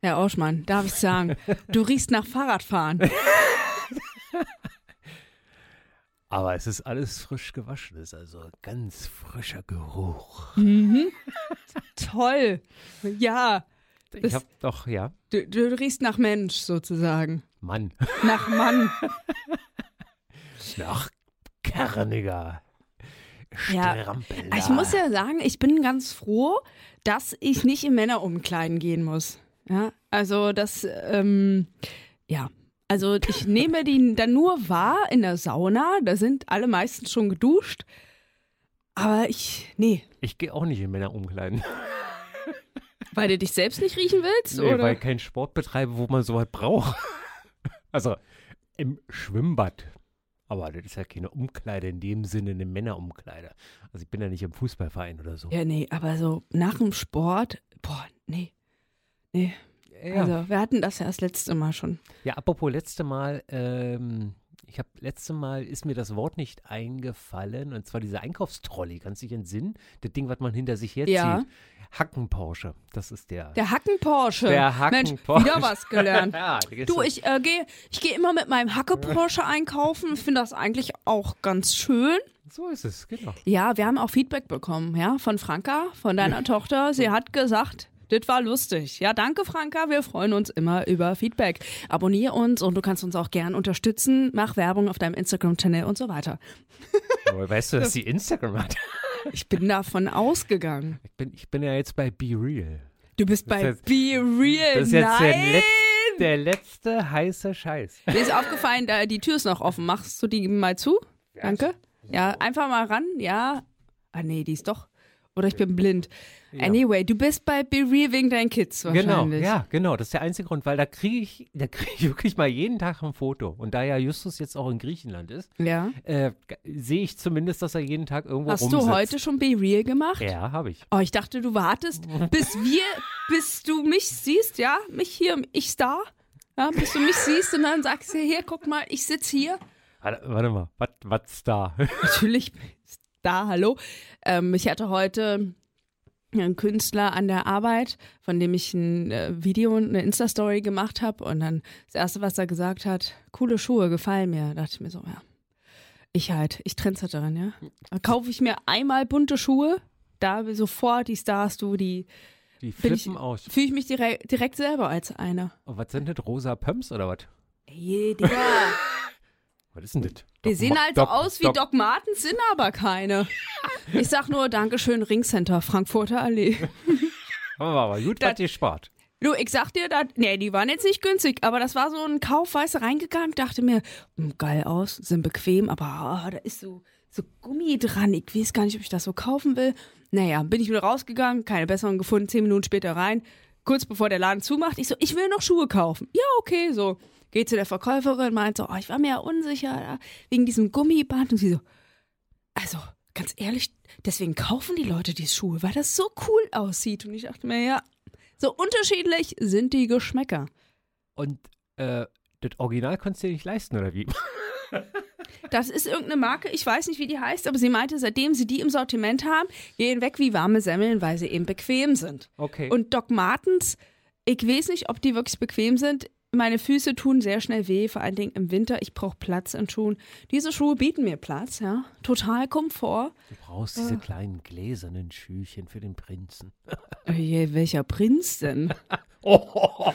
Herr Oschmann, darf ich sagen, du riechst nach Fahrradfahren. Aber es ist alles frisch gewaschen, ist also ganz frischer Geruch. Mhm. Toll. Ja. Ich hab doch, ja, Du, du riechst nach Mensch sozusagen. Mann, Nach Mann. nach kerniger Ja. Strampeler. Ich muss ja sagen, ich bin ganz froh, dass ich nicht in Männerumkleiden gehen muss. Ja, also das, ähm, ja. Also ich nehme die dann nur wahr in der Sauna. Da sind alle meistens schon geduscht. Aber ich, nee. Ich gehe auch nicht in Männer umkleiden. Weil du dich selbst nicht riechen willst? Nee, oder? weil kein Sport betreibe, wo man sowas braucht. Also im Schwimmbad. Aber das ist ja keine Umkleide in dem Sinne, eine Männerumkleide. Also ich bin ja nicht im Fußballverein oder so. Ja, nee, aber so nach dem Sport, boah, nee. Nee. Ja, Also, wir hatten das ja das letzte Mal schon. ja apropos letzte Mal, ähm, ich habe letzte Mal ist mir das Wort nicht eingefallen und zwar diese Einkaufstrolley, kannst du dich entsinnen? Das Ding, was man hinter sich herzieht. Ja. Hacken-Porsche, das ist der. Der Hacken-Porsche. Der Mensch, Hacken-Porsche. wieder was gelernt. ja, Du, ich äh, gehe ich geh immer mit meinem Hacke-Porsche einkaufen. Ich finde das eigentlich auch ganz schön. so ist es, genau. Ja, wir haben auch Feedback bekommen, ja, von Franka, von deiner Tochter. Sie hat gesagt, das war lustig. Ja, danke, Franka. Wir freuen uns immer über Feedback. Abonnier uns und du kannst uns auch gern unterstützen. Mach Werbung auf deinem Instagram-Channel und so weiter. Aber weißt du, dass sie Instagram hat? Ich bin davon ausgegangen. Ich bin, ich bin ja jetzt bei Be Real. Du bist Das bei jetzt- Be Real. Das ist jetzt der, Nein! Letz-, der letzte heiße Scheiß. Mir ist aufgefallen, da die Tür ist noch offen. Machst du die mal zu? Danke. Ja, einfach mal ran. Ja. Ah, nee, die ist doch. Oder ich bin blind. Anyway, du bist bei Be Real wegen deinen Kids Genau, wahrscheinlich. ja, genau. Das ist der einzige Grund, weil da kriege ich, da kriege ich wirklich mal jeden Tag ein Foto. Und da ja Justus jetzt auch in Griechenland ist, Ja. äh, sehe ich zumindest, dass er jeden Tag irgendwo Hast rumsitzt. du heute schon Be Real gemacht? Ja, habe ich. Oh, ich dachte, du wartest, bis wir, bis du mich siehst, ja? Mich hier, ich Star. Ja, bis du mich siehst und dann sagst du, hier, guck mal, ich sitze hier. Warte, warte mal, was was da? Natürlich da, hallo. Ähm, ich hatte heute einen Künstler an der Arbeit, von dem ich ein äh, Video und eine Insta-Story gemacht habe. Und dann das Erste, was er gesagt hat, coole Schuhe, gefallen mir. Da dachte ich mir so, ja, ich halt, ich Trendsetterin, ja. Dann kaufe ich mir einmal bunte Schuhe, da sofort die Stars, du, die Die Bin ich- flippen aus. fühle ich mich direkt, direkt selber als einer. Und was sind das? Rosa Pumps oder was? Ey, Digga. Was ist denn das? Die Doc sehen Ma- halt so Doc- aus wie Doc- Doc Martens, sind aber keine. Ich sag nur Dankeschön, Ringcenter, Frankfurter Allee. Aber, aber gut, Das- was ihr spart. Du, ich sag dir, dat, nee, die waren jetzt nicht günstig, aber das war so ein Kauf, weißt du, reingegangen, dachte mir, hm, geil aus, sind bequem, aber ah, da ist so, so Gummi dran. Ich weiß gar nicht, ob ich das so kaufen will. Naja, bin ich wieder rausgegangen, keine besseren gefunden, zehn Minuten später rein, kurz bevor der Laden zumacht. Ich so, ich will noch Schuhe kaufen. Ja, okay, so. Geht zu der Verkäuferin, meint so, oh, ich war mir ja unsicher wegen diesem Gummiband. Und sie so, also, ganz ehrlich, deswegen kaufen die Leute die Schuhe, weil das so cool aussieht. Und ich dachte mir, ja, so unterschiedlich sind die Geschmäcker. Und äh, das Original konntest du dir nicht leisten, oder wie? Das ist irgendeine Marke, ich weiß nicht, wie die heißt, aber sie meinte, seitdem sie die im Sortiment haben, gehen weg wie warme Semmeln, weil sie eben bequem sind. Okay. Und Doc Martens, ich weiß nicht, ob die wirklich bequem sind. Meine Füße tun sehr schnell weh, vor allen Dingen im Winter. Ich brauche Platz in Schuhen. Diese Schuhe bieten mir Platz, ja. Total Komfort. du brauchst diese kleinen gläsernen Schüchen für den Prinzen. Oje, welcher Prinz denn? Oh,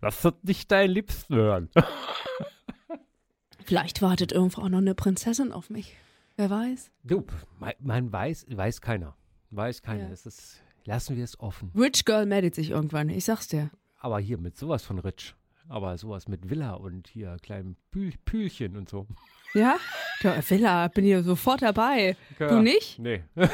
das wird nicht dein Liebsten hören. Vielleicht wartet irgendwo auch noch eine Prinzessin auf mich. Wer weiß. Du, man, man weiß, weiß keiner. Weiß keiner. Ja. Es ist, lassen wir es offen. Rich Girl meldet sich irgendwann, ich sag's dir. Aber hier mit sowas von Rich. Aber sowas mit Villa und hier kleinem Pühl, Pühlchen und so. Ja? Der Villa, bin hier sofort dabei. Ja. Du nicht? Nee.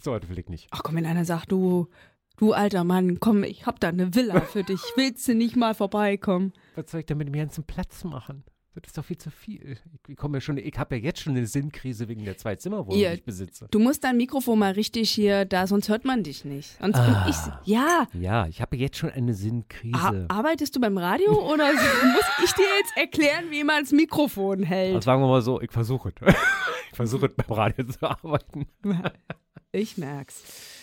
so was will ich nicht. Ach komm, wenn einer sagt, du, du alter Mann, komm, ich hab da eine Villa für dich. Willst du nicht mal vorbeikommen? Was soll ich denn mit dem ganzen Platz machen? Das ist doch viel zu viel. Ich, komme ja schon, ich habe ja jetzt schon eine Sinnkrise wegen der Zwei-Zimmer-Wohnung, die ich besitze. Du musst dein Mikrofon mal richtig hier, da, sonst hört man dich nicht. Sonst bin ich. Ja. Ja, ich habe jetzt schon eine A Sinnkrise. arbeitest du beim Radio oder so? muss ich dir jetzt erklären, wie man das Mikrofon hält? Also sagen wir mal so, ich versuche es. ich versuche es beim Radio zu arbeiten. Ich merk's.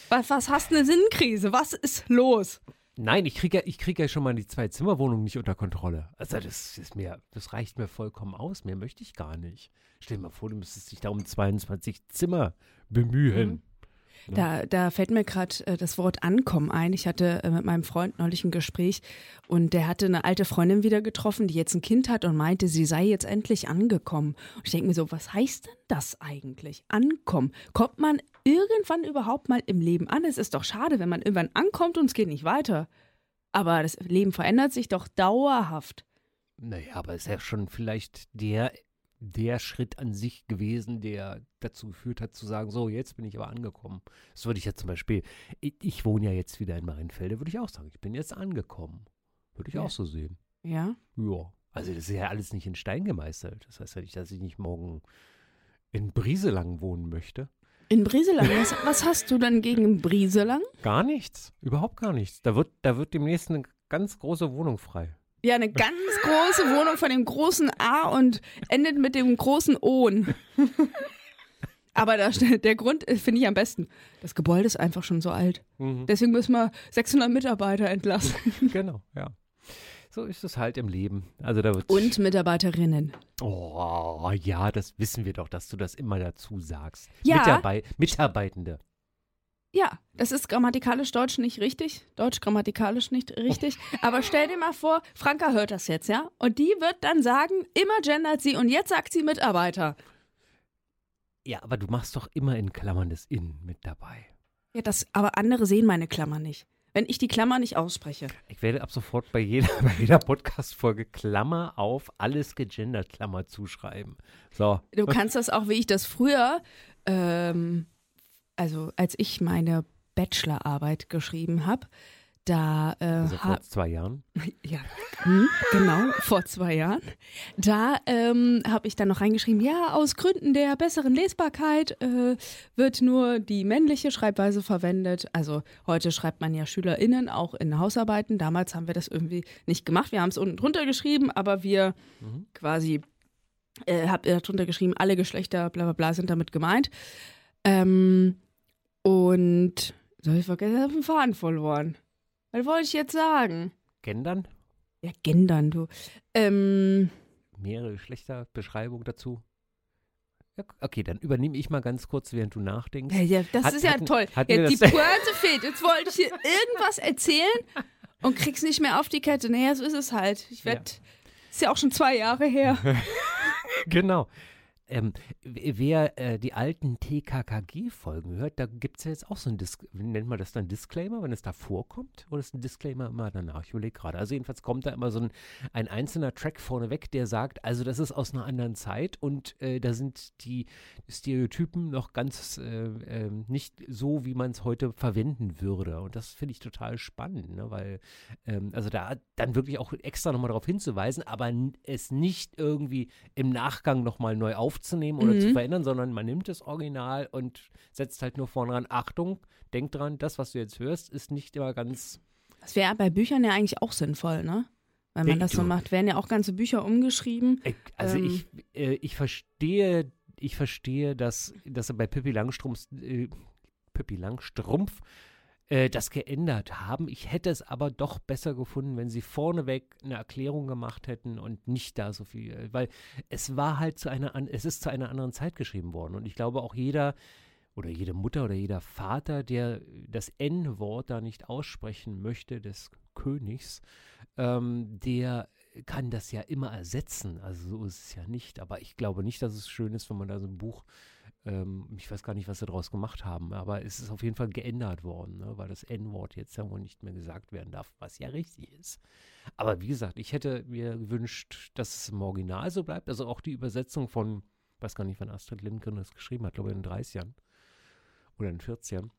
Was, was hast du eine Sinnkrise? Was ist los? Nein, ich kriege ja, ich krieg ja schon mal die Zwei-Zimmer-Wohnung nicht unter Kontrolle. Also das ist mir, das reicht mir vollkommen aus. Mehr möchte ich gar nicht. Stell dir mal vor, du müsstest dich da um 22 Zimmer bemühen. Mhm. Da, da fällt mir gerade äh, das Wort Ankommen ein. Ich hatte äh, mit meinem Freund neulich ein Gespräch und der hatte eine alte Freundin wieder getroffen, die jetzt ein Kind hat und meinte, sie sei jetzt endlich angekommen. Und ich denke mir so, was heißt denn das eigentlich? Ankommen. Kommt man irgendwann überhaupt mal im Leben an? Es ist doch schade, wenn man irgendwann ankommt und es geht nicht weiter. Aber das Leben verändert sich doch dauerhaft. Naja, aber ist ja schon vielleicht der der Schritt an sich gewesen, der dazu geführt hat, zu sagen, so, jetzt bin ich aber angekommen. Das würde ich ja zum Beispiel, ich, ich wohne ja jetzt wieder in Marienfelde, würde ich auch sagen, ich bin jetzt angekommen. Würde ich ja. auch so sehen. Ja? Ja. Also das ist ja alles nicht in Stein gemeißelt. Das heißt ja nicht, dass ich nicht morgen in Brieselang wohnen möchte. In Brieselang? Was, was hast du dann gegen Brieselang? Gar nichts. Überhaupt gar nichts. Da wird, da wird demnächst eine ganz große Wohnung frei. Ja, eine ganz große Wohnung von dem großen A und endet mit dem großen O. Aber das, der Grund finde ich am besten. Das Gebäude ist einfach schon so alt. Mhm. Deswegen müssen wir 600 Mitarbeiter entlassen. Genau, ja. So ist es halt im Leben. Also da Und Mitarbeiterinnen. Oh, ja, das wissen wir doch, dass du das immer dazu sagst. Ja. Mitarbei Mitarbeitende. Ja, das ist grammatikalisch Deutsch nicht richtig. Deutsch grammatikalisch nicht richtig. Aber stell dir mal vor, Franka hört das jetzt, ja? Und die wird dann sagen, immer gendert sie und jetzt sagt sie Mitarbeiter. Ja, aber du machst doch immer in Klammern das In mit dabei. Ja, das, aber andere sehen meine Klammer nicht. Wenn ich die Klammer nicht ausspreche. Ich werde ab sofort bei jeder, bei jeder Podcast-Folge Klammer auf alles gegendert Klammer zuschreiben. So. Du kannst das auch, wie ich das früher ähm, also als ich meine Bachelorarbeit geschrieben habe, da äh, also vor zwei Jahren? Ja, hm, genau, vor zwei Jahren. Da ähm, habe ich dann noch reingeschrieben, ja, aus Gründen der besseren Lesbarkeit äh, wird nur die männliche Schreibweise verwendet. Also heute schreibt man ja SchülerInnen auch in Hausarbeiten. Damals haben wir das irgendwie nicht gemacht. Wir haben es unten drunter geschrieben, aber wir mhm. quasi äh, habt ihr drunter geschrieben, alle Geschlechter, bla bla bla sind damit gemeint. Ähm, und soll ich vergessen, ich habe den Faden verloren. Was wollte ich jetzt sagen? Gendern? Ja, gendern, du. Ähm, Mehrere Geschlechterbeschreibung dazu. Ja, okay, dann übernehme ich mal ganz kurz, während du nachdenkst. Ja, ja das hat, ist ja hatten, toll. Hatten jetzt die Pointe fehlt. Jetzt wollte ich hier irgendwas erzählen und krieg's nicht mehr auf die Kette. Naja, so ist es halt. Ich werde. Ja. Ist ja auch schon zwei Jahre her. genau. Ähm, wer äh, die alten TKKG-Folgen hört, da gibt es ja jetzt auch so ein, Dis nennt man das dann Disclaimer, wenn es da vorkommt? Oder ist ein Disclaimer immer danach? Ich überlege gerade. Also jedenfalls kommt da immer so ein, ein einzelner Track vorneweg, der sagt, also das ist aus einer anderen Zeit und äh, da sind die Stereotypen noch ganz äh, ähm, nicht so, wie man es heute verwenden würde. Und das finde ich total spannend, ne? weil ähm, also da dann wirklich auch extra nochmal darauf hinzuweisen, aber es nicht irgendwie im Nachgang nochmal neu aufzunehmen aufzunehmen oder mhm. zu verändern, sondern man nimmt das Original und setzt halt nur vorne ran, Achtung, denk dran, das, was du jetzt hörst, ist nicht immer ganz. Das wäre bei Büchern ja eigentlich auch sinnvoll, ne? Wenn man das so macht, werden ja auch ganze Bücher umgeschrieben. Also ähm, ich, äh, ich verstehe, ich verstehe, dass, dass bei Pippi Langstrumpf, äh, Pippi Langstrumpf äh, das geändert haben. Ich hätte es aber doch besser gefunden, wenn sie vorneweg eine Erklärung gemacht hätten und nicht da so viel, weil es war halt zu einer, es ist zu einer anderen Zeit geschrieben worden und ich glaube auch jeder oder jede Mutter oder jeder Vater, der das N-Wort da nicht aussprechen möchte, des Königs, ähm, der kann das ja immer ersetzen. Also so ist es ja nicht. Aber ich glaube nicht, dass es schön ist, wenn man da so ein Buch ähm, ich weiß gar nicht, was sie daraus gemacht haben, aber es ist auf jeden Fall geändert worden, ne, weil das N-Wort jetzt ja wohl nicht mehr gesagt werden darf, was ja richtig ist. Aber wie gesagt, ich hätte mir gewünscht, dass es im Original so bleibt. Also auch die Übersetzung von, weiß gar nicht, wann Astrid Lindgren das geschrieben hat, glaube ich in den 30ern oder in den 40ern.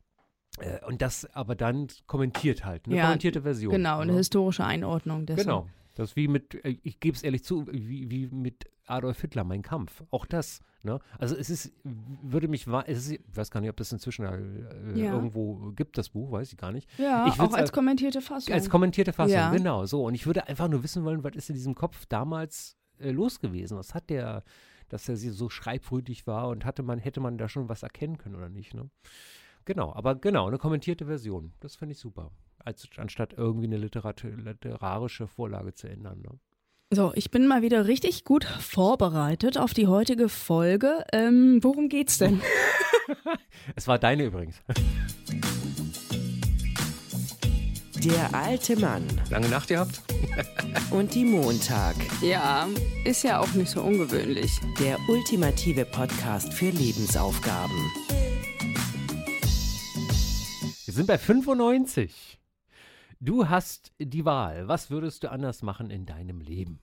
Äh, und das aber dann kommentiert halt, eine ja, kommentierte Version. Genau, eine. Ne? historische Einordnung dessen. Genau. Das ist wie mit, äh, ich gebe es ehrlich zu, wie, wie mit Adolf Hitler, mein Kampf. Auch das. Ne? Also es ist, würde mich, es ist, ich weiß gar nicht, ob das inzwischen äh, ja. irgendwo gibt, das Buch, weiß ich gar nicht. Ja, ich auch als äh, kommentierte Fassung. Als kommentierte Fassung, ja. genau, so. Und ich würde einfach nur wissen wollen, was ist in diesem Kopf damals äh, los gewesen? Was hat der, dass er so schreibwürdig war und hatte man, hätte man da schon was erkennen können oder nicht, ne? Genau, aber genau, eine kommentierte Version. Das finde ich super. als anstatt irgendwie eine Literat literarische Vorlage zu ändern. Ne? So, ich bin mal wieder richtig gut vorbereitet auf die heutige Folge. Ähm, worum geht's denn? es war deine übrigens. Der alte Mann. Lange Nacht gehabt? Und die Montag. Ja, ist ja auch nicht so ungewöhnlich. Der ultimative Podcast für Lebensaufgaben. Wir sind bei 95. Du hast die Wahl. Was würdest du anders machen in deinem Leben?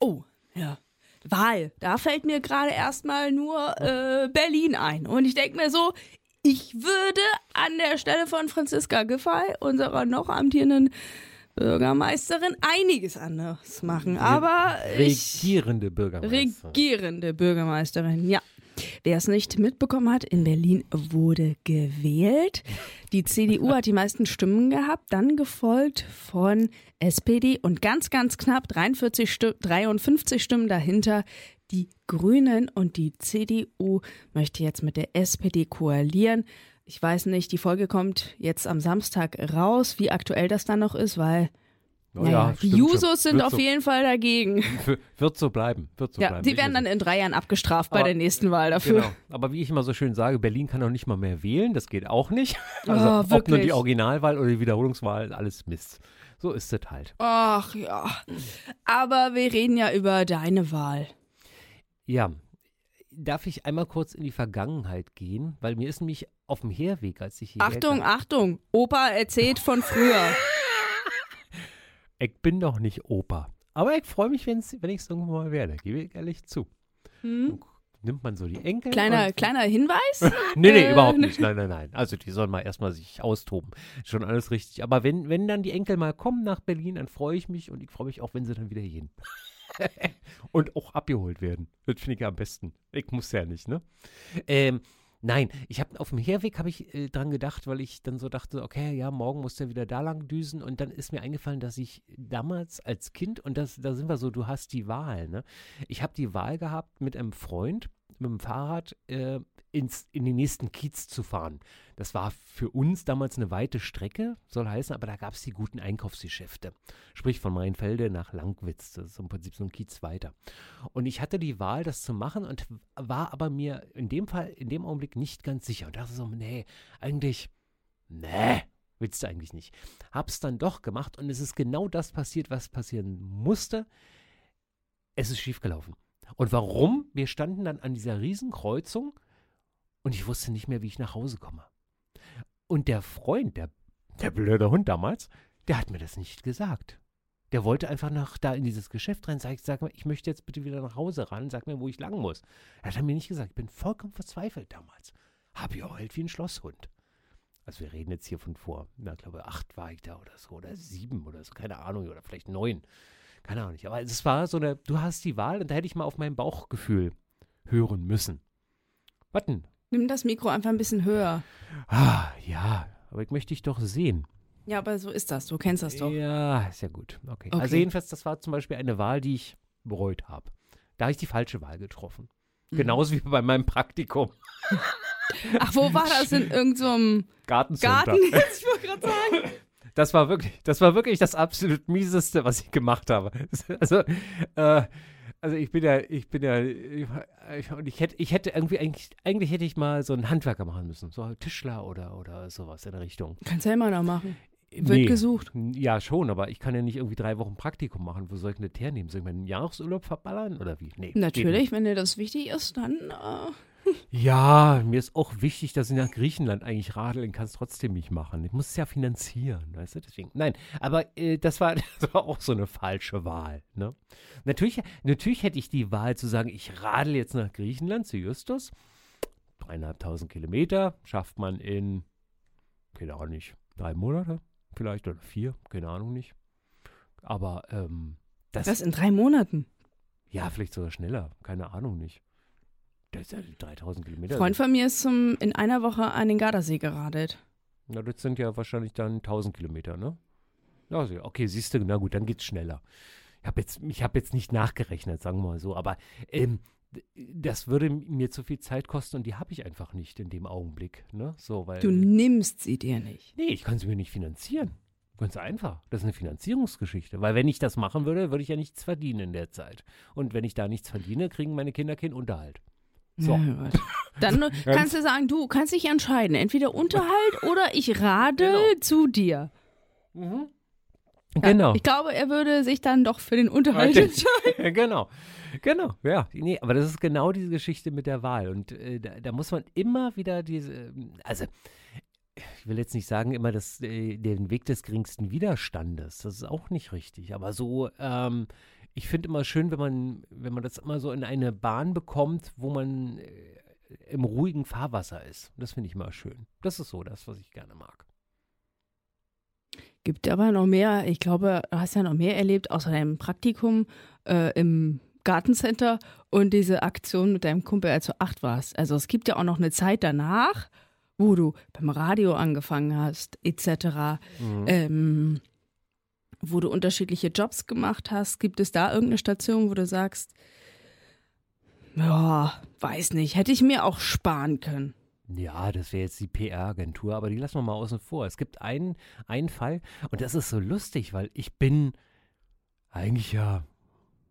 Oh, ja. Wahl. Da fällt mir gerade erstmal nur äh, Berlin ein. Und ich denke mir so, ich würde an der Stelle von Franziska Giffey, unserer noch amtierenden Bürgermeisterin, einiges anders machen. Aber regierende Bürgermeisterin. Regierende Bürgermeisterin, ja. Wer es nicht mitbekommen hat, in Berlin wurde gewählt. Die CDU hat die meisten Stimmen gehabt, dann gefolgt von SPD und ganz, ganz knapp 43 Sti 53 Stimmen dahinter die Grünen und die CDU möchte jetzt mit der SPD koalieren. Ich weiß nicht, die Folge kommt jetzt am Samstag raus, wie aktuell das dann noch ist, weil Naja, ja, die Jusos sind auf so- jeden Fall dagegen. Wird so bleiben. Wird so Ja, bleiben. die werden dann in drei Jahren abgestraft bei Aber- der nächsten Wahl dafür. Genau. Aber wie ich immer so schön sage, Berlin kann auch nicht mal mehr wählen. Das geht auch nicht. Also Oh, ob nur die Originalwahl oder die Wiederholungswahl, alles Mist. So ist es halt. Ach ja. Aber wir reden ja über deine Wahl. Ja. Darf ich einmal kurz in die Vergangenheit gehen? Weil mir ist nämlich auf dem Herweg, als ich hier Achtung, Achtung. Opa erzählt von früher. Ich bin doch nicht Opa. Aber ich freue mich, wenn's, wenn ich es irgendwann mal werde. Gebe ich ehrlich zu. Hm? Nimmt man so die Enkel. Kleiner, kleiner Hinweis? Nee, nee, Äh, überhaupt nicht. Nein, nein, nein. Also die sollen mal erstmal sich austoben. Schon alles richtig. Aber wenn, wenn dann die Enkel mal kommen nach Berlin, dann freue ich mich und ich freue mich auch, wenn sie dann wieder gehen. und auch abgeholt werden. Das finde ich am besten. Ich muss ja nicht, ne? Ähm, nein, ich habe auf dem Herweg habe ich äh, dran gedacht, weil ich dann so dachte, okay, ja, morgen muss der wieder da lang düsen und dann ist mir eingefallen, dass ich damals als Kind und das da sind wir so, du hast die Wahl, ne? Ich habe die Wahl gehabt mit einem Freund mit dem Fahrrad äh, ins, in den nächsten Kiez zu fahren. Das war für uns damals eine weite Strecke, soll heißen, aber da gab es die guten Einkaufsgeschäfte. Sprich von Mainfelde nach Langwitz. Das ist im Prinzip so ein Kiez weiter. Und ich hatte die Wahl, das zu machen und war aber mir in dem Fall, in dem Augenblick nicht ganz sicher. Und dachte so, nee, eigentlich, nee, willst du eigentlich nicht. Hab's dann doch gemacht und es ist genau das passiert, was passieren musste. Es ist schiefgelaufen. Und warum? Wir standen dann an dieser Riesenkreuzung und ich wusste nicht mehr, wie ich nach Hause komme. Und der Freund, der, der blöde Hund damals, der hat mir das nicht gesagt. Der wollte einfach nach da in dieses Geschäft rein, sag sag mal, ich möchte jetzt bitte wieder nach Hause ran, sag mir, wo ich lang muss. Er hat mir nicht gesagt, ich bin vollkommen verzweifelt damals. Hab geheult wie ein Schlosshund. Also wir reden jetzt hier von vor, na, glaube acht war ich da oder so, oder sieben oder so, keine Ahnung, oder vielleicht neun. Keine Ahnung nicht. Aber es war so eine, du hast die Wahl und da hätte ich mal auf mein Bauchgefühl hören müssen. Was denn? Nimm das Mikro einfach ein bisschen höher. Ah, ja, aber ich möchte dich doch sehen. Ja, aber so ist das. Du kennst das doch. Ja, ist ja gut. Okay. Okay. Also jedenfalls, das war zum Beispiel eine Wahl, die ich bereut habe. Da habe ich die falsche Wahl getroffen. Mhm. Genauso wie bei meinem Praktikum. Ach, wo war das? In irgendeinem Gartencenter. Garten? ich wollte gerade sagen. Das war wirklich, das war wirklich das absolut mieseste, was ich gemacht habe. Also, äh, also ich bin ja, ich bin ja, ich, und ich hätte, ich hätte irgendwie, eigentlich, eigentlich hätte ich mal so einen Handwerker machen müssen, so Tischler oder, oder sowas in der Richtung. Kannst ja immer noch machen. Wird gesucht. Ja, schon, aber ich kann ja nicht irgendwie drei Wochen Praktikum machen. Wo soll ich denn das hernehmen? Soll ich meinen Jahresurlaub verballern oder wie? Nee. Natürlich, wenn dir das wichtig ist, dann. Äh, Ja, mir ist auch wichtig, dass ich nach Griechenland eigentlich radeln kann, es trotzdem nicht machen. Ich muss es ja finanzieren, weißt du? Deswegen. Nein, aber äh, das, war, das war auch so eine falsche Wahl. Ne? Natürlich, natürlich hätte ich die Wahl zu sagen, ich radel jetzt nach Griechenland zu Justus. Dreieinhalbtausend Kilometer schafft man in, keine Ahnung nicht, drei Monate vielleicht oder vier, keine Ahnung nicht. Aber ähm, das, das in drei Monaten. ja, vielleicht sogar schneller, keine Ahnung nicht. Das ist ja 3000 Kilometer. Freund von mir ist zum, in einer Woche an den Gardasee geradelt. Na, das sind ja wahrscheinlich dann 1000 Kilometer, ne? Ja, so, okay, siehst du, na gut, dann geht's schneller. Ich habe jetzt, ich hab jetzt nicht nachgerechnet, sagen wir mal so, aber ähm, das würde mir zu viel Zeit kosten und die habe ich einfach nicht in dem Augenblick, ne? So, weil. Du nimmst sie dir nicht. nee, ich kann sie mir nicht finanzieren. Ganz einfach. Das ist eine Finanzierungsgeschichte. Weil wenn ich das machen würde, würde ich ja nichts verdienen in der Zeit. Und wenn ich da nichts verdiene, kriegen meine Kinder keinen Unterhalt. So. Ja. Dann kannst du sagen, du kannst dich entscheiden, entweder Unterhalt oder ich radel Genau. zu dir. Mhm. Ja, Genau. Ich glaube, er würde sich dann doch für den Unterhalt entscheiden. genau. Genau, ja. Nee, aber das ist genau diese Geschichte mit der Wahl. Und äh, da, da muss man immer wieder diese, ähm, also ich will jetzt nicht sagen, immer das, äh, den Weg des geringsten Widerstandes. Das ist auch nicht richtig. Aber so, ähm, ich finde immer schön, wenn man, wenn man das immer so in eine Bahn bekommt, wo man äh, im ruhigen Fahrwasser ist. Das finde ich immer schön. Das ist so das, was ich gerne mag. Gibt aber noch mehr, ich glaube, du hast ja noch mehr erlebt, außer deinem Praktikum äh, im Gartencenter und diese Aktion mit deinem Kumpel, als du acht warst. Also es gibt ja auch noch eine Zeit danach, wo du beim Radio angefangen hast, etc., Mhm. ähm, wo du unterschiedliche Jobs gemacht hast. Gibt es da irgendeine Station, wo du sagst, ja, weiß nicht, hätte ich mir auch sparen können. Ja, das wäre jetzt die PR-Agentur, aber die lassen wir mal außen vor. Es gibt einen, einen Fall und das ist so lustig, weil ich bin eigentlich ja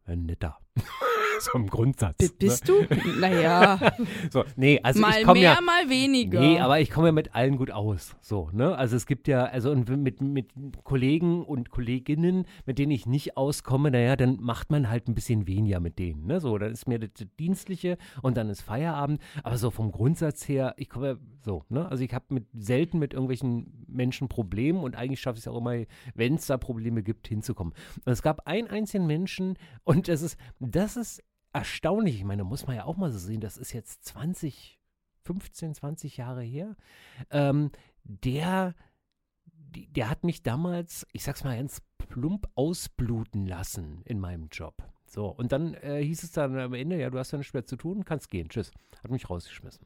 ein netter. so im Grundsatz. B bist du? Naja, Ne? So, nee, also mal ich mehr, ja. mal weniger. Nee, aber ich komme ja mit allen gut aus. So, ne? Also es gibt ja, also und mit, mit Kollegen und Kolleginnen, mit denen ich nicht auskomme, naja, dann macht man halt ein bisschen weniger mit denen. Ne? So, dann ist mir das Dienstliche und dann ist Feierabend. Aber so vom Grundsatz her, ich komme ja so, ne? Also ich habe mit selten mit irgendwelchen Menschen Probleme und eigentlich schaffe ich es auch immer, wenn es da Probleme gibt, hinzukommen. Und es gab einen einzigen Menschen und das ist, das ist erstaunlich. Ich meine, muss man ja auch mal so sehen, das ist jetzt 20, 15, 20 Jahre her, ähm, der, der hat mich damals, ich sag's mal ganz plump, ausbluten lassen in meinem Job. So, und dann äh, hieß es dann am Ende, ja, du hast ja nichts mehr zu tun, kannst gehen, tschüss. Hat mich rausgeschmissen.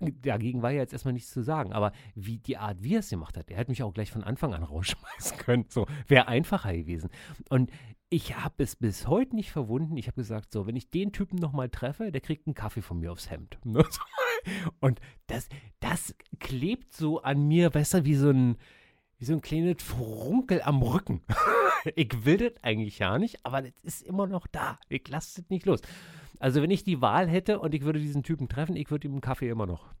Dagegen war ja jetzt erstmal nichts zu sagen, aber wie die Art, wie er es gemacht hat, er hätte mich auch gleich von Anfang an rausschmeißen können. So, wäre einfacher gewesen. Und ich habe es bis heute nicht verwunden. Ich habe gesagt, so, wenn ich den Typen nochmal treffe, der kriegt einen Kaffee von mir aufs Hemd. Ne? Und das, das klebt so an mir, du, wie so ein, wie so ein kleines Frunkel am Rücken. ich will das eigentlich ja nicht, aber das ist immer noch da. Ich lasse das nicht los. Also wenn ich die Wahl hätte und ich würde diesen Typen treffen, ich würde ihm einen Kaffee immer noch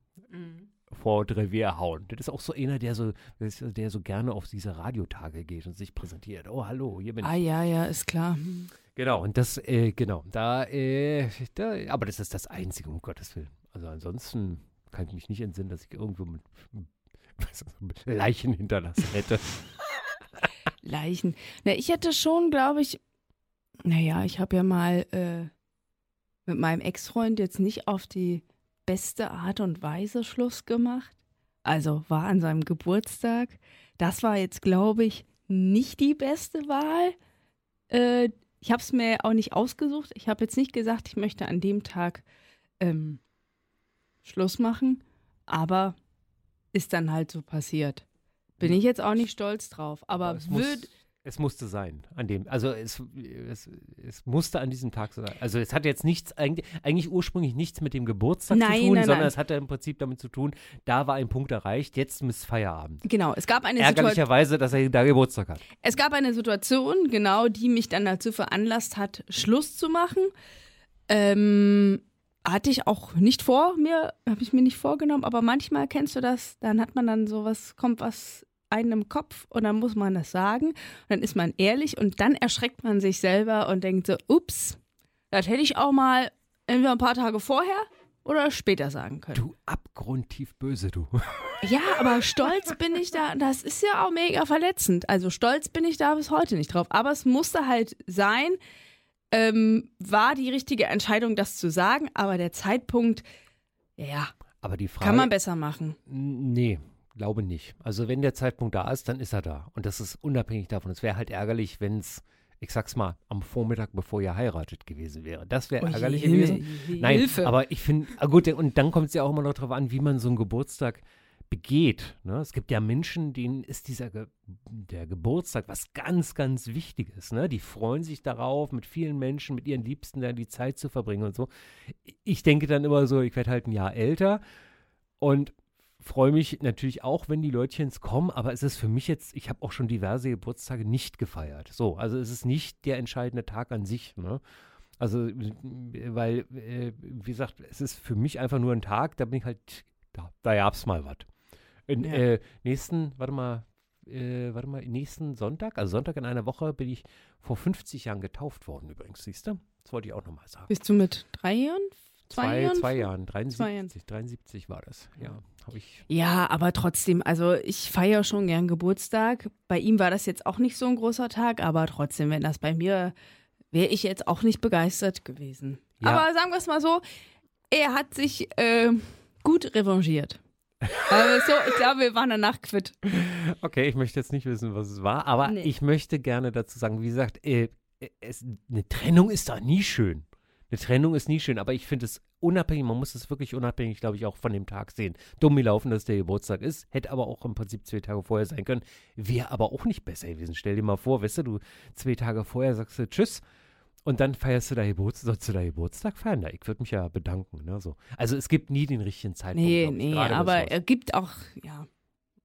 vor Revier hauen. Das ist auch so einer, der so, der so gerne auf diese Radiotage geht und sich präsentiert. Oh, hallo, hier bin ich. Ah ja, ja, ist klar. Genau, und das, äh, genau, da, äh, da, aber das ist das Einzige, um Gottes Willen. Also ansonsten kann ich mich nicht entsinnen, dass ich irgendwo mit, mit Leichen hinterlassen hätte. Leichen. Na, ich hätte schon, glaube ich, naja, ich habe ja mal äh, mit meinem Ex-Freund jetzt nicht auf die beste Art und Weise Schluss gemacht. Also war an seinem Geburtstag. Das war jetzt, glaube ich, nicht die beste Wahl. Äh, ich habe es mir auch nicht ausgesucht. Ich habe jetzt nicht gesagt, ich möchte an dem Tag ähm, Schluss machen, aber ist dann halt so passiert. Bin ich jetzt auch nicht stolz drauf, aber es, muss, würd, es musste sein, an dem, also es, es, es musste an diesem Tag so sein. Also es hat jetzt nichts, eigentlich, eigentlich ursprünglich nichts mit dem Geburtstag Nein, zu tun, nein, sondern nein. es hatte im Prinzip damit zu tun, da war ein Punkt erreicht, jetzt ist Feierabend. genau, es gab eine Situation. Ärgerlicherweise, dass er da Geburtstag hat. Es gab eine Situation, genau, die mich dann dazu veranlasst hat, Schluss zu machen. Ähm, hatte ich auch nicht vor mir, habe ich mir nicht vorgenommen, aber manchmal kennst du das, dann hat man dann sowas, kommt was einem im Kopf und dann muss man das sagen. Dann ist man ehrlich und dann erschreckt man sich selber und denkt so, ups, das hätte ich auch mal entweder ein paar Tage vorher oder später sagen können. Du abgrundtief böse, du. Ja, aber stolz bin ich da, das ist ja auch mega verletzend. Also stolz bin ich da bis heute nicht drauf. Aber es musste halt sein, ähm, war die richtige Entscheidung, das zu sagen, aber der Zeitpunkt, ja, Aber die Frage. kann man besser machen. Nee, glaube nicht. Also wenn der Zeitpunkt da ist, dann ist er da. Und das ist unabhängig davon. Es wäre halt ärgerlich, wenn es, ich sag's mal, am Vormittag, bevor ihr heiratet gewesen wäre. Das wäre Oh, ärgerlich Hilfe, gewesen. Nein, Hilfe. aber ich finde, ah, gut, und dann kommt es ja auch immer noch darauf an, wie man so einen Geburtstag begeht. Ne? Es gibt ja Menschen, denen ist dieser Ge der Geburtstag was ganz, ganz Wichtiges. Ne? Die freuen sich darauf, mit vielen Menschen, mit ihren Liebsten da die Zeit zu verbringen und so. Ich denke dann immer so, ich werde halt ein Jahr älter und freue mich natürlich auch, wenn die Leutchens kommen, aber es ist für mich jetzt, ich habe auch schon diverse Geburtstage nicht gefeiert. So, also es ist nicht der entscheidende Tag an sich, ne? Also, weil, äh, wie gesagt, es ist für mich einfach nur ein Tag, da bin ich halt, da, da gab's mal was. In, Ja. äh, nächsten, warte mal, äh, warte mal, nächsten Sonntag, also Sonntag in einer Woche, bin ich vor 50 Jahren getauft worden übrigens, siehst du? Das wollte ich auch nochmal sagen. Bist du mit drei Jahren? Zwei, zwei, Jahren? zwei Jahren, 73, Zwei Jahren. 73 war das, ja, ich. Ja, aber trotzdem, also ich feiere schon gern Geburtstag. Bei ihm war das jetzt auch nicht so ein großer Tag, aber trotzdem, wenn das bei mir, wäre ich jetzt auch nicht begeistert gewesen. Ja. Aber sagen wir es mal so, er hat sich äh, gut revanchiert. Also so, ich glaube, wir waren danach quitt. Okay, ich möchte jetzt nicht wissen, was es war, aber Nee. ich möchte gerne dazu sagen, wie gesagt, äh, es, eine Trennung ist doch nie schön. Eine Trennung ist nie schön, aber ich finde es unabhängig, man muss es wirklich unabhängig, glaube ich, auch von dem Tag sehen. Dumm gelaufen, dass der Geburtstag ist, hätte aber auch im Prinzip zwei Tage vorher sein können, wäre aber auch nicht besser gewesen. Stell dir mal vor, weißt du, du zwei Tage vorher sagst du Tschüss und dann feierst du da Geburtstag, sollst du da Geburtstag feiern? Da, ich würde mich ja bedanken. Ne, so. Also es gibt nie den richtigen Zeitpunkt. Nee, nee, aber er gibt auch, ja,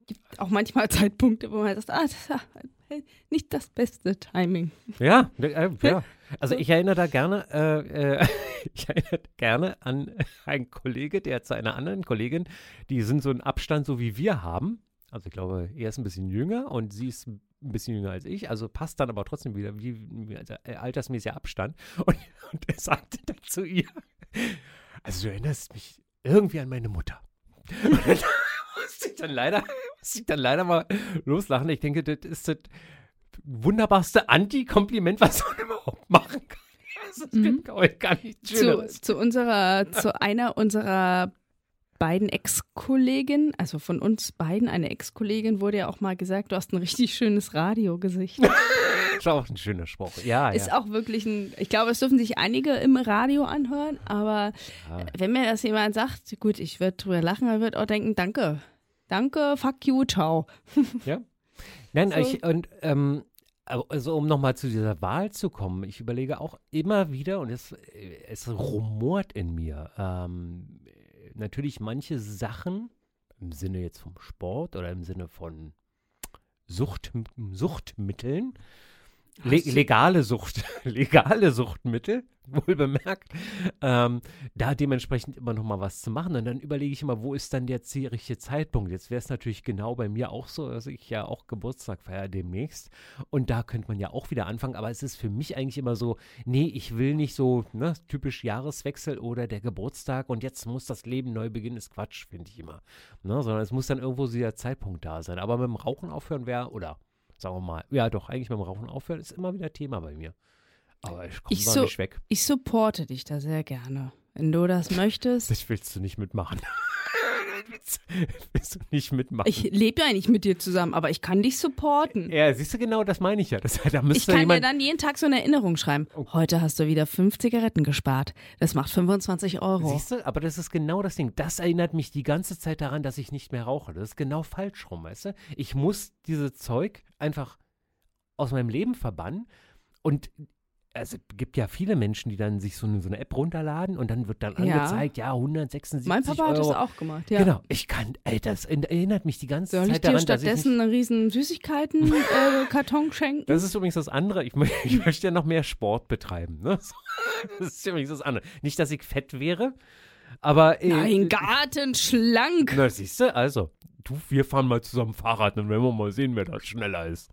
gibt auch manchmal Zeitpunkte, wo man sagt, ah, das ist nicht das beste Timing. Ja, ne, äh, ja. Also ich erinnere da gerne, äh, äh, ich erinnere gerne an einen Kollege, der zu einer anderen Kollegin, die sind so einen Abstand, so wie wir haben. Also ich glaube, er ist ein bisschen jünger und sie ist ein bisschen jünger als ich, also passt dann aber trotzdem wieder wie, wie also, äh, altersmäßiger Abstand. Und, und er sagte dann zu ihr, also du erinnerst mich irgendwie an meine Mutter. Musste ich dann leider, musste ich dann leider mal loslachen. Ich denke, das ist das wunderbarste Anti-Kompliment, was man überhaupt machen kann. Also, es Mhm. gibt gar nichts Zu, zu unserer, zu einer unserer beiden Ex-Kolleginnen, also von uns beiden, eine Ex-Kollegin, wurde ja auch mal gesagt, du hast ein richtig schönes Radiogesicht. Ist auch ein schöner Spruch. Ja, Ist ja. auch wirklich ein, ich glaube, es dürfen sich einige im Radio anhören, aber ja. wenn mir das jemand sagt, gut, ich würde drüber lachen, aber würde auch denken, danke. Danke, fuck you, ciao. Nein, so. ich, und ähm, also um nochmal zu dieser Wahl zu kommen, ich überlege auch immer wieder, und es, äh, es rumort in mir, ähm, natürlich manche Sachen, im Sinne jetzt vom Sport oder im Sinne von Sucht, Suchtmitteln, le legale Sucht, legale Suchtmittel, wohl bemerkt, ähm, da dementsprechend immer noch mal was zu machen. Und dann überlege ich immer, wo ist dann der richtige Zeitpunkt? Jetzt wäre es natürlich genau bei mir auch so, dass ich ja auch Geburtstag feiere demnächst. Und da könnte man ja auch wieder anfangen. Aber es ist für mich eigentlich immer so, nee, ich will nicht so, ne, typisch Jahreswechsel oder der Geburtstag und jetzt muss das Leben neu beginnen, ist Quatsch, finde ich immer. Ne, sondern es muss dann irgendwo so der Zeitpunkt da sein. Aber mit dem Rauchen aufhören wäre, oder sagen wir mal, ja doch, eigentlich mit dem Rauchen aufhören ist immer wieder Thema bei mir. Aber ich komme so- nicht weg. Ich supporte dich da sehr gerne. Wenn du das möchtest. Das willst du nicht mitmachen. Willst, willst du nicht mitmachen. Ich lebe ja nicht mit dir zusammen, aber ich kann dich supporten. ja, siehst du genau, das meine ich ja. Das, da Ich kann dir jemand. dann jeden Tag so eine Erinnerung schreiben. Oh. Heute hast du wieder fünf Zigaretten gespart. Das macht 25 Euro. Siehst du, aber das ist genau das Ding. Das erinnert mich die ganze Zeit daran, dass ich nicht mehr rauche. Das ist genau falsch rum, weißt du? Ich muss dieses Zeug einfach aus meinem Leben verbannen. Und also, es gibt ja viele Menschen, die dann sich so eine, so eine App runterladen und dann wird dann Ja. angezeigt, ja, 176 mein Papa Euro. hat das auch gemacht. Ja. Genau, ich kann, ey, das erinnert mich die ganze Soll ich Zeit dir daran, dass ich stattdessen einen riesen Süßigkeiten-Karton schenken? Das ist übrigens das andere. Ich, ich möchte ja noch mehr Sport betreiben. Ne? Das ist übrigens das andere. Nicht, dass ich fett wäre, aber. Äh, Nein, Garten schlank. Na, siehst du, also, du, wir fahren mal zusammen Fahrrad, dann werden wir mal sehen, wer da schneller ist.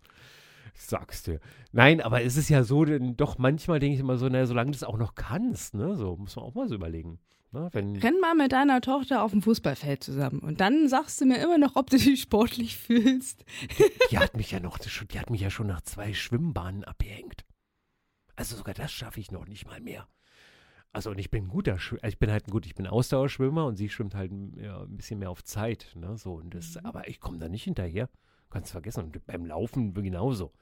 Ich sag's dir. Nein, aber es ist ja so, denn doch manchmal denke ich immer so, naja, solange du es auch noch kannst, ne, so, muss man auch mal so überlegen. Ne? Wenn, Renn mal mit deiner Tochter auf dem Fußballfeld zusammen und dann sagst du mir immer noch, ob du dich sportlich fühlst. die hat mich ja noch, die hat mich ja schon nach zwei Schwimmbahnen abgehängt. Also sogar das schaffe ich noch nicht mal mehr. Also und ich bin ein guter Schwimmer, ich bin halt ein gut, ich bin Ausdauerschwimmer und sie schwimmt halt ja, ein bisschen mehr auf Zeit, ne, so und das, aber ich komme da nicht hinterher, kannst vergessen und beim Laufen genauso.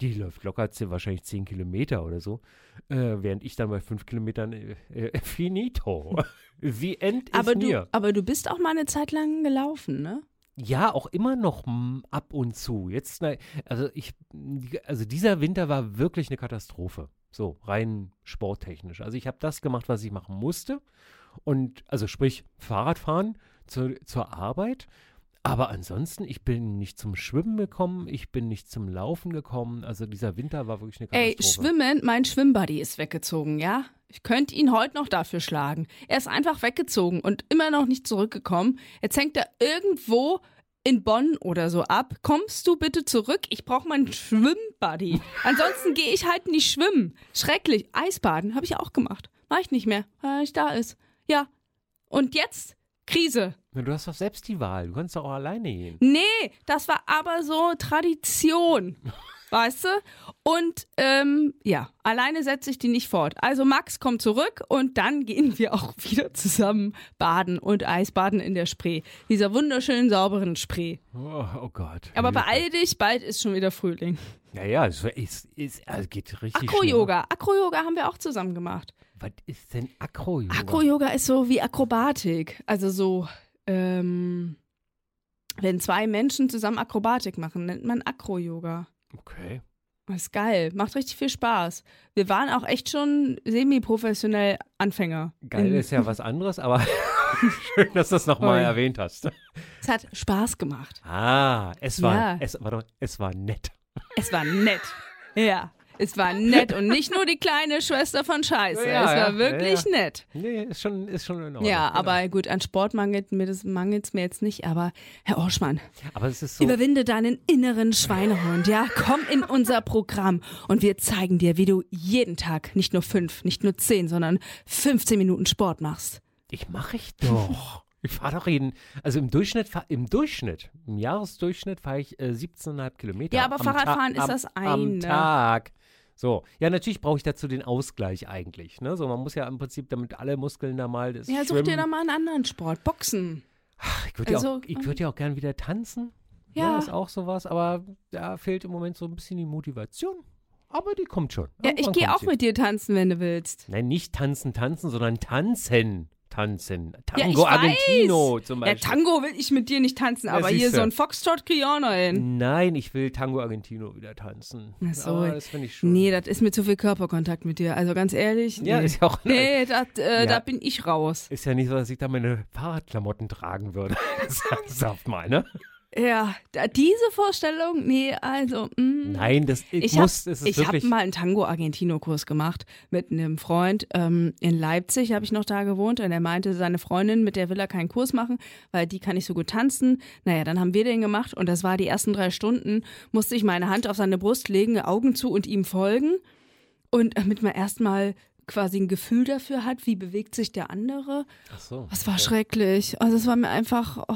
Die läuft locker wahrscheinlich 10 Kilometer oder so, äh, während ich dann bei 5 Kilometern äh, äh, finito. Wie end Aber ist mir. du, aber du bist auch mal eine Zeit lang gelaufen, ne? Ja, auch immer noch ab und zu. Jetzt, also ich, also dieser Winter war wirklich eine Katastrophe. So, rein sporttechnisch. Also ich habe das gemacht, was ich machen musste. Und, also sprich, Fahrradfahren, zu, zur Arbeit. Aber ansonsten, ich bin nicht zum Schwimmen gekommen, ich bin nicht zum Laufen gekommen. Also dieser Winter war wirklich eine Ey, Katastrophe. schwimmen, mein Schwimmbuddy ist weggezogen, ja? Ich könnte ihn heute noch dafür schlagen. Er ist einfach weggezogen und immer noch nicht zurückgekommen. Jetzt hängt er irgendwo in Bonn oder so ab. Kommst du bitte zurück? Ich brauche meinen Schwimmbuddy. Ansonsten gehe ich halt nicht schwimmen. Schrecklich. Eisbaden habe ich auch gemacht. Mach ich nicht mehr, weil nicht da ist. Ja. Und jetzt? Krise. Du hast doch selbst die Wahl. Du kannst doch auch alleine gehen. Nee, das war aber so Tradition. Weißt du? Und ähm, ja, alleine setze ich die nicht fort. Also Max kommt zurück und dann gehen wir auch wieder zusammen baden und Eisbaden in der Spree. Dieser wunderschönen, sauberen Spree. Oh, oh Gott. Aber beeil dich, bald ist schon wieder Frühling. Ja, ja, es ist, ist, also geht richtig Akro-Yoga. Akro-Yoga haben wir auch zusammen gemacht. Was ist denn Akro-Yoga? Akro-Yoga ist so wie Akrobatik. Also so, ähm, wenn zwei Menschen zusammen Akrobatik machen, nennt man Akro-Yoga. Okay. Das ist geil, macht richtig viel Spaß. Wir waren auch echt schon semi-professionell Anfänger. Geil ist ja was anderes, aber schön, dass du das nochmal erwähnt hast. Es hat Spaß gemacht. Ah, es war, Ja. es, warte, es war nett. Es war nett. Ja, es war nett und nicht nur die kleine Schwester von Scheiße. Ja, es war ja, wirklich ja, nett. Nee, ist schon, ist schon in Ordnung. Ja, genau. aber gut, an Sport mangelt mir das mangelt's mir jetzt nicht. Aber Herr Orschmann, Aber es ist so. überwinde deinen inneren Schweinehund. Ja, komm in unser Programm und wir zeigen dir, wie du jeden Tag nicht nur fünf, nicht nur zehn, sondern 15 Minuten Sport machst. Ich mache ich doch. Ich fahre doch jeden. Also im Durchschnitt, im Durchschnitt, im Jahresdurchschnitt fahre ich äh, 17,5 Kilometer. Ja, aber am Fahrradfahren Ta- ist am, das Am eine. Tag. So, ja, natürlich brauche ich dazu den Ausgleich eigentlich. Ne? So, man muss ja im Prinzip, damit alle Muskeln da mal das Ja, such dir doch mal einen anderen Sport. Boxen. Ach, ich würde ja, also, auch- ich würd ja auch gern wieder tanzen. Ja. ist auch sowas, aber da fehlt im Moment so ein bisschen die Motivation. Aber die kommt schon. Ja, ich Irgendwann gehe kommt auch sie. mit dir tanzen, wenn du willst. Nein, nicht tanzen, tanzen, sondern tanzen. Tanzen. Ja, Tango ich Argentino zum Ja, Beispiel. Tango will ich mit dir nicht tanzen, Ja, aber hier so ein Foxtrot krieg ich auch noch hin. Nein, ich will Tango Argentino wieder tanzen. Ach so. Ja, das finde ich schön. Nee, das ist mir zu viel Körperkontakt mit dir. Also ganz ehrlich. ja, nee. ist ja auch Nee, dat, äh, Ja. da bin ich raus. ist ja nicht so, dass ich da meine Fahrradklamotten tragen würde. Sagt mal, ne? Ja, diese Vorstellung, nee, also. Mm. Nein, das ich, Ich muss, es ist Ich habe mal einen Tango-Argentino-Kurs gemacht mit einem Freund. Ähm, in Leipzig habe ich noch da gewohnt und er meinte, seine Freundin, mit der will er keinen Kurs machen, weil die kann nicht so gut tanzen. Naja, dann haben wir den gemacht und das war die ersten drei Stunden, musste ich meine Hand auf seine Brust legen, Augen zu und ihm folgen. Und damit man erstmal quasi ein Gefühl dafür hat, wie bewegt sich der andere. Ach so. Das war okay. schrecklich. Also es war mir einfach, oh,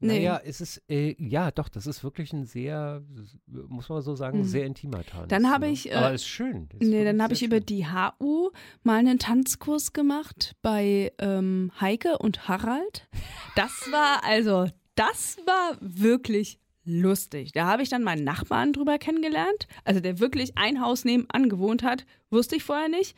nee. Naja, es ist, äh, ja, doch, das ist wirklich ein sehr, muss man so sagen, Mhm. sehr intimer Tanz. Dann habe ne? ich, äh, Aber ist schön. Ist Nee, dann habe ich über schön. die HU mal einen Tanzkurs gemacht bei ähm, Heike und Harald. Das war also, das war wirklich lustig. Da habe ich dann meinen Nachbarn drüber kennengelernt, also der wirklich ein Haus nebenan gewohnt hat, wusste ich vorher nicht.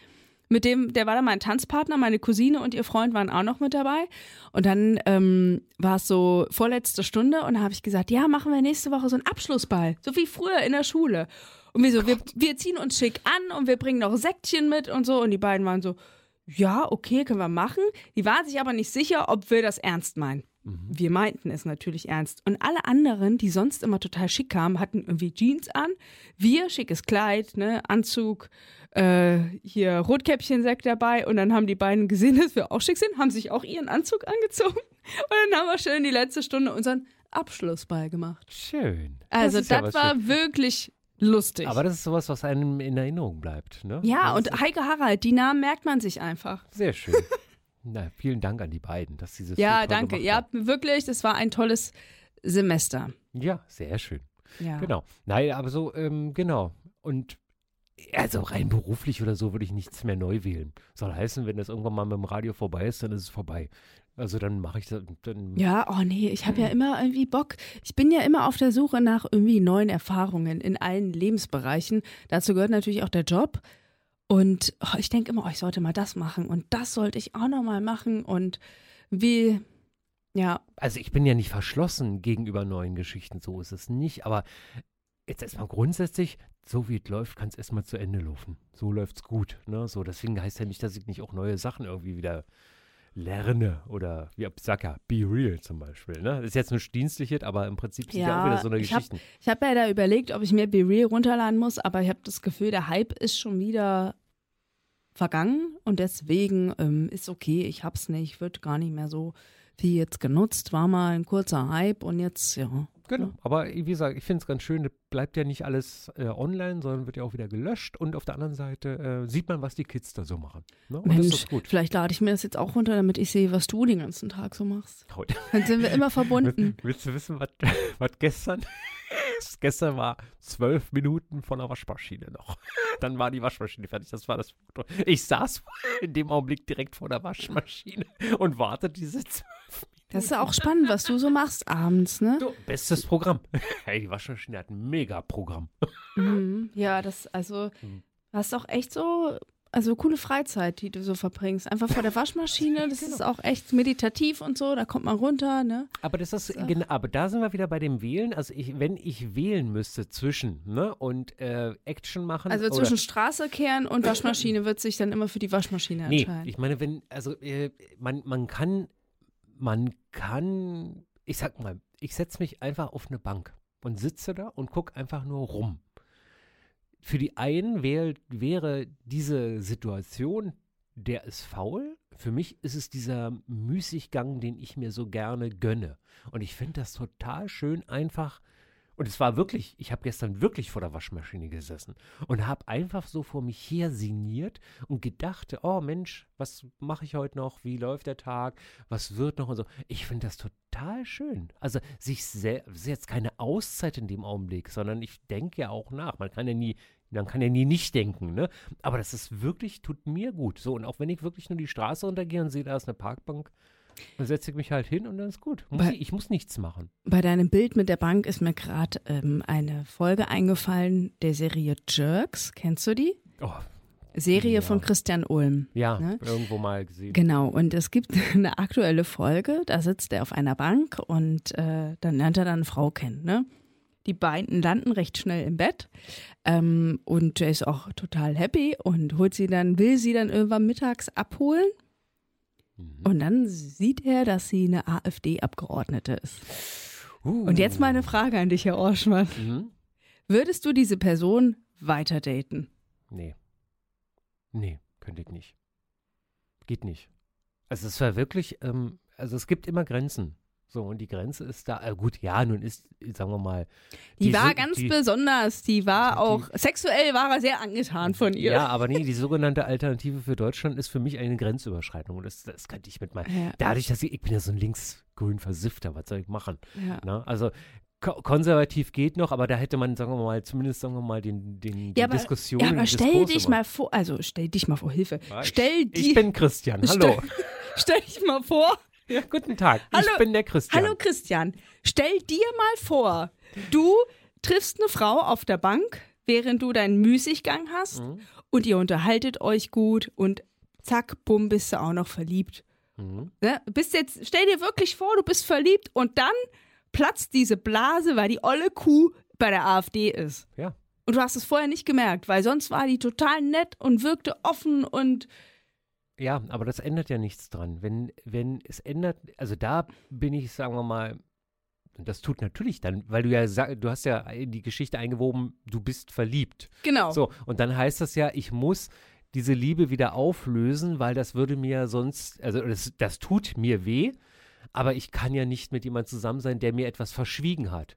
Mit dem, der war dann mein Tanzpartner, meine Cousine und ihr Freund waren auch noch mit dabei. Und dann ähm, war es so vorletzte Stunde und da habe ich gesagt, ja, machen wir nächste Woche so einen Abschlussball, so wie früher in der Schule. Und wir so, wir, wir ziehen uns schick an und wir bringen noch Säckchen mit und so. Und die beiden waren so, ja, okay, können wir machen. Die waren sich aber nicht sicher, ob wir das ernst meinen. Wir meinten es natürlich ernst. Und alle anderen, die sonst immer total schick kamen, hatten irgendwie Jeans an. Wir, schickes Kleid, ne, Anzug, äh, hier Rotkäppchen-Sekt dabei. Und dann haben die beiden gesehen, dass wir auch schick sind, haben sich auch ihren Anzug angezogen. Und dann haben wir schön die letzte Stunde unseren Abschlussball gemacht. Schön. Also ist das, ja war Schönes. wirklich lustig. Aber das ist sowas, was einem in Erinnerung bleibt, ne? ja, Das und Heike Harald, die Namen merkt man sich einfach. Sehr schön. Na, vielen Dank an die beiden, dass so Ja, toll danke. Ihr habt wirklich, das war ein tolles Semester. Ja, sehr schön. Ja. Genau. Nein, aber so, ähm, genau. Und also rein beruflich oder so würde ich nichts mehr neu wählen. Soll heißen, wenn das irgendwann mal mit dem Radio vorbei ist, dann ist es vorbei. Also dann mache ich das. Dann, Ja, oh nee, ich habe ja immer irgendwie Bock. Ich bin ja immer auf der Suche nach irgendwie neuen Erfahrungen in allen Lebensbereichen. Dazu gehört natürlich auch der Job. Und oh, ich denke immer, oh, ich sollte mal das machen und das sollte ich auch noch mal machen und wie, ja, Also ich bin ja nicht verschlossen gegenüber neuen Geschichten, so ist es nicht. Aber jetzt erstmal grundsätzlich, so wie es läuft, kann es erstmal zu Ende laufen. So läuft es gut. Ne? So, deswegen heißt ja nicht, dass ich nicht auch neue Sachen irgendwie wieder lerne oder wie ich sag ja, be real zum Beispiel. Ne? Ist jetzt nur dienstliches, aber im Prinzip sind ja, Ja, auch wieder so eine ich hab- Geschichten. Ich habe ja da überlegt, ob ich mir Be Real runterladen muss, aber ich habe das Gefühl, der Hype ist schon wieder vergangen und deswegen ähm, ist okay, ich hab's nicht, wird gar nicht mehr so viel jetzt genutzt, war mal ein kurzer Hype und jetzt, ja. Genau, aber wie gesagt, ich finde es ganz schön, das bleibt ja nicht alles äh, online, sondern wird ja auch wieder gelöscht und auf der anderen Seite äh, sieht man, was die Kids da so machen. Ne? Mensch, vielleicht lade ich mir das jetzt auch runter, damit ich sehe, was du den ganzen Tag so machst. Heute. Dann sind wir immer verbunden. Willst du wissen, was, gestern? gestern war zwölf Minuten von der Waschmaschine noch. Dann war die Waschmaschine fertig. Das war das Foto. Ich saß in dem Augenblick direkt vor der Waschmaschine und wartete diese zwölf. Das ist auch spannend, was du so machst abends, ne? So, bestes Programm. Hey, die Waschmaschine hat ein Mega-Programm. Mhm. Ja, das, also, Mhm. du hast auch echt so, also coole Freizeit, die du so verbringst. Einfach vor der Waschmaschine, das ist auch echt meditativ und so, da kommt man runter, ne? Aber das ist, So. genau, aber da sind wir wieder bei dem Wählen. Also ich, wenn ich wählen müsste zwischen, ne, und äh, Action machen. Also zwischen Straße kehren und Waschmaschine wird sich dann immer für die Waschmaschine Nee, entscheiden. ich meine, wenn, also äh, man, man kann, man kann, ich sag mal, ich setze mich einfach auf eine Bank und sitze da und gucke einfach nur rum. Für die einen wär, wäre diese Situation, der ist faul. Für mich ist es dieser Müßiggang, den ich mir so gerne gönne. Und ich finde das total schön, einfach. Und es war wirklich, ich habe gestern wirklich vor der Waschmaschine gesessen und habe einfach so vor mich her sinniert und gedacht, oh Mensch, was mache ich heute noch? Wie läuft der Tag? Was wird noch und so. Ich finde das total schön. Also sich ist jetzt keine Auszeit in dem Augenblick, sondern ich denke ja auch nach. Man kann ja nie, man kann ja nie nicht denken, ne? Aber das ist wirklich, tut mir gut. So, und auch wenn ich wirklich nur die Straße runtergehe und sehe, da ist eine Parkbank, dann setze ich mich halt hin und dann ist gut. Muss Weil- ich, ich muss nichts machen. Bei deinem Bild mit der Bank ist mir gerade ähm, eine Folge eingefallen der Serie Jerks. Kennst du die? Oh, Serie Ja. von Christian Ulm. ja, Ne? irgendwo mal gesehen. Genau, und es gibt eine aktuelle Folge, da sitzt er auf einer Bank und äh, dann lernt er dann eine Frau kennen. Ne? Die beiden landen recht schnell im Bett ähm, und er ist auch total happy und holt sie dann, will sie dann irgendwann mittags abholen. Mhm. Und dann sieht er, dass sie eine AfD-Abgeordnete ist. Uh. Und jetzt meine Frage an dich, Herr Orschmann. Mhm. Würdest du diese Person weiter daten? Nee. Nee, könnte ich nicht. Geht nicht. Also es war wirklich, ähm, also es gibt immer Grenzen. So, und die Grenze ist da, äh, gut, ja, nun ist, sagen wir mal. Die, war so- ganz die, besonders, die war die- auch, sexuell war er sehr angetan von ihr. Ja, aber nee, die sogenannte Alternative für Deutschland ist für mich eine Grenzüberschreitung. Und das, das könnte ich mit meinem. Ja, Dadurch, dass ich, ich bin ja so ein linksgrün Versiffter, was soll ich machen? ja. Ne? Also ko konservativ geht noch, aber da hätte man, sagen wir mal, zumindest sagen wir mal, den, den, die Ja, aber- Diskussion. Ja, aber den stell Diskurs dich immer. mal vor, also stell dich mal vor, Hilfe. Ich- Stell Ich dir, bin Christian, hallo. stell dich mal vor. Ja, guten Tag, Hallo- ich bin der Christian. Hallo Christian, stell dir mal vor, du triffst eine Frau auf der Bank, während du deinen Müßiggang hast Mhm. und ihr unterhaltet euch gut und zack, bumm, bist du auch noch verliebt. Mhm. Ne? Bist jetzt, stell dir wirklich vor, du bist verliebt und dann platzt diese Blase, weil die olle Kuh bei der AfD ist. Ja. Und du hast es vorher nicht gemerkt, weil sonst war die total nett und wirkte offen und Ja, aber das ändert ja nichts dran. Wenn, wenn es ändert, also da bin ich, sagen wir mal, und das tut natürlich dann, weil du ja du hast ja in die Geschichte eingewoben, du bist verliebt. genau. So, und dann heißt das ja, ich muss diese Liebe wieder auflösen, weil das würde mir sonst, also das, das tut mir weh, aber ich kann ja nicht mit jemandem zusammen sein, der mir etwas verschwiegen hat.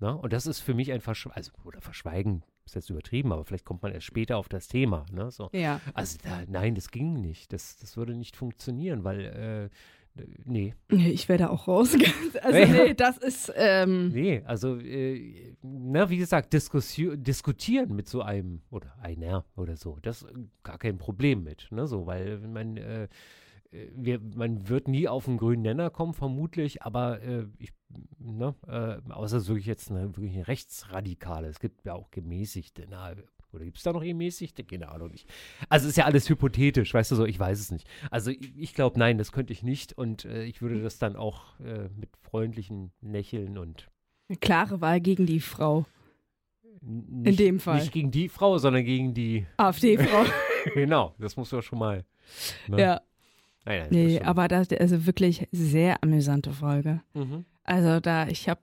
Na? Und das ist für mich ein Verschweigen, also, oder Verschweigen ist jetzt übertrieben, aber vielleicht kommt man erst später auf das Thema. Ne? So. Ja. Also da, nein, das ging nicht. Das, das würde nicht funktionieren, weil, äh, nee, Nee, ich werde auch raus. Also Ja. nee, das ist, ähm, nee, also, äh, na, wie gesagt, diskutieren mit so einem oder einer oder so, das äh, gar kein Problem mit, ne, so, weil man, äh, äh, wir, man wird nie auf einen grünen Nenner kommen, vermutlich, aber äh, ich, ne, äh, außer so jetzt eine wirklich eine Rechtsradikale. Es gibt ja auch gemäßigte, na, oder gibt es da noch gemäßigte? Keine Ahnung nicht. Also ist ja alles hypothetisch, weißt du so, ich weiß es nicht. Also ich, ich glaube, nein, das könnte ich nicht und äh, ich würde das dann auch äh, mit freundlichen Lächeln und eine klare Wahl gegen die Frau. nicht, dem Fall. Nicht gegen die Frau, sondern gegen die, AfD-Frau. genau, das muss ja schon mal. Ne? ja. Nein, nein, Nee, aber das also wirklich sehr amüsante Folge. Mhm. Also da, ich habe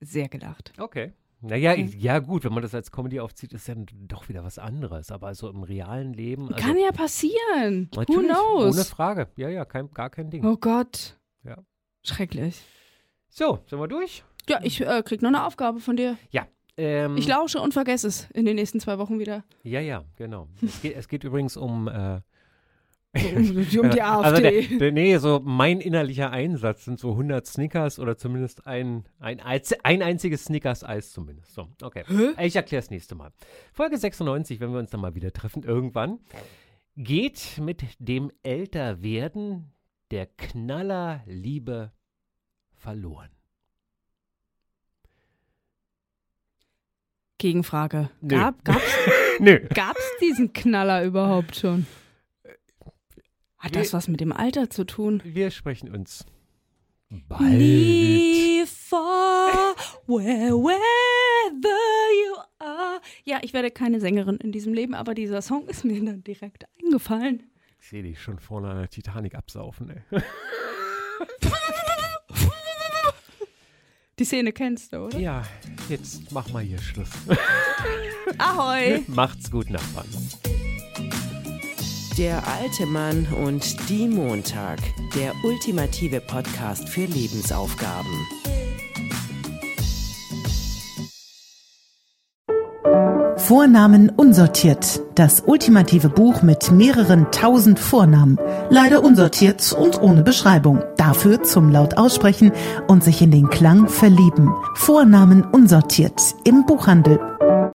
sehr gelacht. Okay. Naja, Okay. ja gut, wenn man das als Comedy aufzieht, ist ja doch wieder was anderes. Aber so im realen Leben. Also, Kann ja passieren. Who knows? Ohne Frage. Ja, ja, kein, gar kein Ding. Oh Gott. Ja. Schrecklich. So, sind wir durch? Ja, ich äh, krieg noch eine Aufgabe von dir. Ähm, Ich lausche und vergesse es in den nächsten zwei Wochen wieder. Ja, ja, genau. Es geht, es geht übrigens um. Äh, um die AfD. Also der, der, nee, so mein innerlicher Einsatz sind so 100 Snickers oder zumindest ein, ein, ein einziges Snickers-Eis zumindest. So, okay. Ich erkläre es nächste Mal. Folge 96, wenn wir uns dann mal wieder treffen, irgendwann, geht mit dem Älterwerden der Knallerliebe verloren. Gegenfrage. Nö. Gab, gab's, Nö. gab's diesen Knaller überhaupt schon? Hat das Wir- was mit dem Alter zu tun? Wir sprechen uns bald. Leave for wherever you are. Ja, ich werde keine Sängerin in diesem Leben, aber dieser Song ist mir dann direkt eingefallen. Ich sehe dich schon vorne an der Titanic absaufen, ey. Die Szene kennst du, oder? Ja, jetzt mach mal hier Schluss. Ahoi! Macht's gut, Nachbarn. Der alte Mann und die Montag. Der ultimative Podcast für Lebensaufgaben. Vornamen unsortiert. Das ultimative Buch mit mehreren tausend Vornamen. Leider unsortiert und ohne Beschreibung. Dafür zum laut aussprechen und sich in den Klang verlieben. Vornamen unsortiert im Buchhandel.